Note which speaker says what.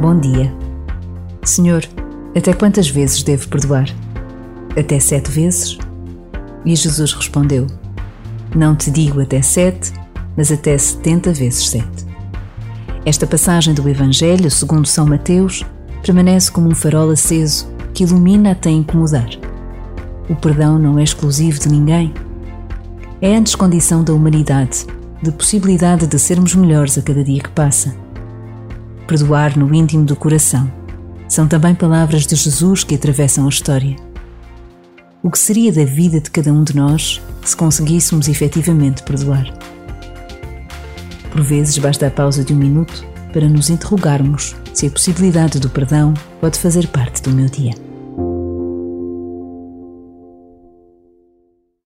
Speaker 1: Bom dia. Senhor, até quantas vezes devo perdoar? Até sete vezes? E Jesus respondeu: Não te digo até sete, mas até setenta vezes sete. Esta passagem do Evangelho, segundo São Mateus, permanece como um farol aceso que ilumina até incomodar. O perdão não é exclusivo de ninguém. É antes condição da humanidade, de possibilidade de sermos melhores a cada dia que passa perdoar no íntimo do coração. São também palavras de Jesus que atravessam a história. O que seria da vida de cada um de nós se conseguíssemos efetivamente perdoar? Por vezes basta a pausa de um minuto para nos interrogarmos se a possibilidade do perdão pode fazer parte do meu dia.